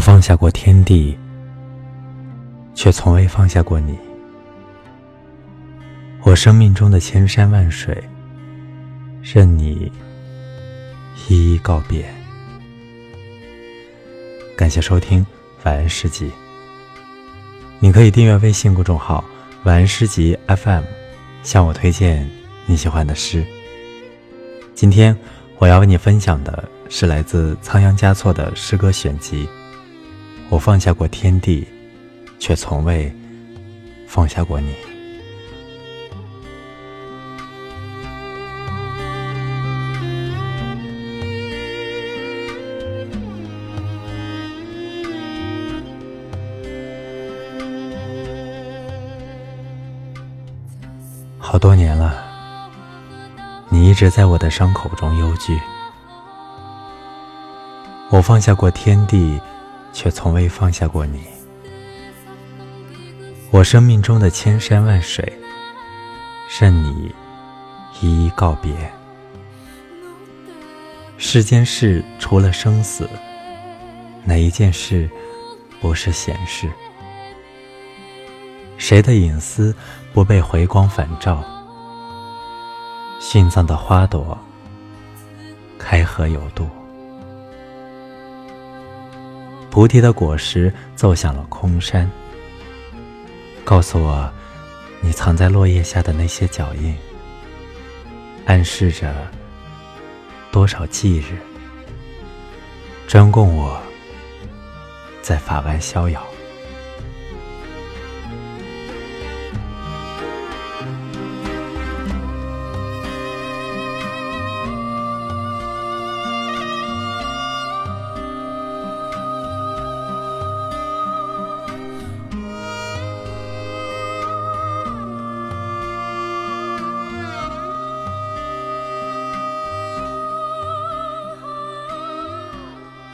我放下过天地，却从未放下过你。我生命中的千山万水，任你一一告别。感谢收听《晚安诗集》，你可以订阅微信公众号“晚安诗集 FM”，向我推荐你喜欢的诗。今天我要为你分享的是来自仓央嘉措的诗歌选集。我放下过天地，却从未放下过你。好多年了，你一直在我的伤口中忧惧。我放下过天地。却从未放下过你。我生命中的千山万水，任你一一告别。世间事除了生死，哪一件事不是闲事？谁的隐私不被回光返照？殉葬的花朵，开合有度。菩提的果实奏响了空山，告诉我，你藏在落叶下的那些脚印，暗示着多少忌日，专供我在法外逍遥。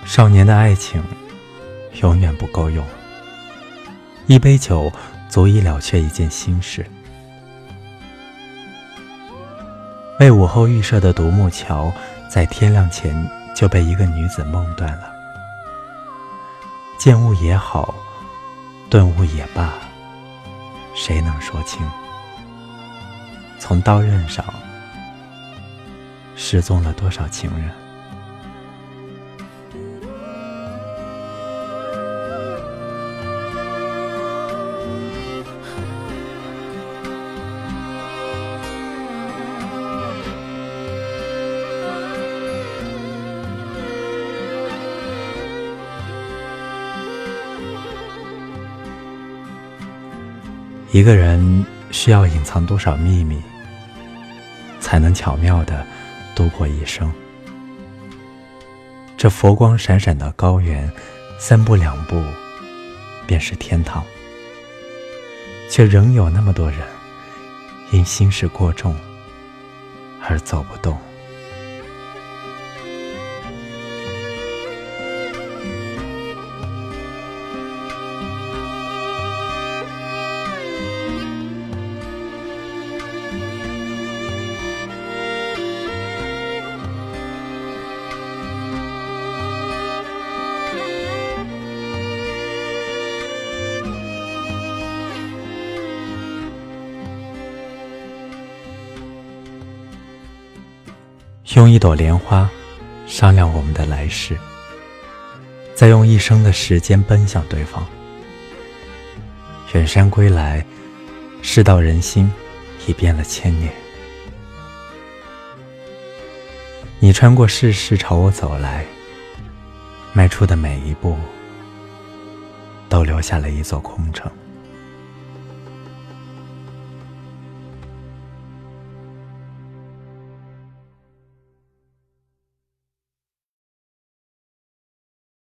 少年的爱情永远不够用，一杯酒足以了却一件心事。为午后预设的独木桥，在天亮前就被一个女子梦断了。见物也好，顿悟也罢，谁能说清？从刀刃上失踪了多少情人？一个人需要隐藏多少秘密，才能巧妙的度过一生？这佛光闪闪的高原，三步两步便是天堂，却仍有那么多人因心事过重而走不动。用一朵莲花商量我们的来世，再用一生的时间奔向对方。远山归来，世道人心已变了千年。你穿过世事朝我走来，迈出的每一步，都留下了一座空城。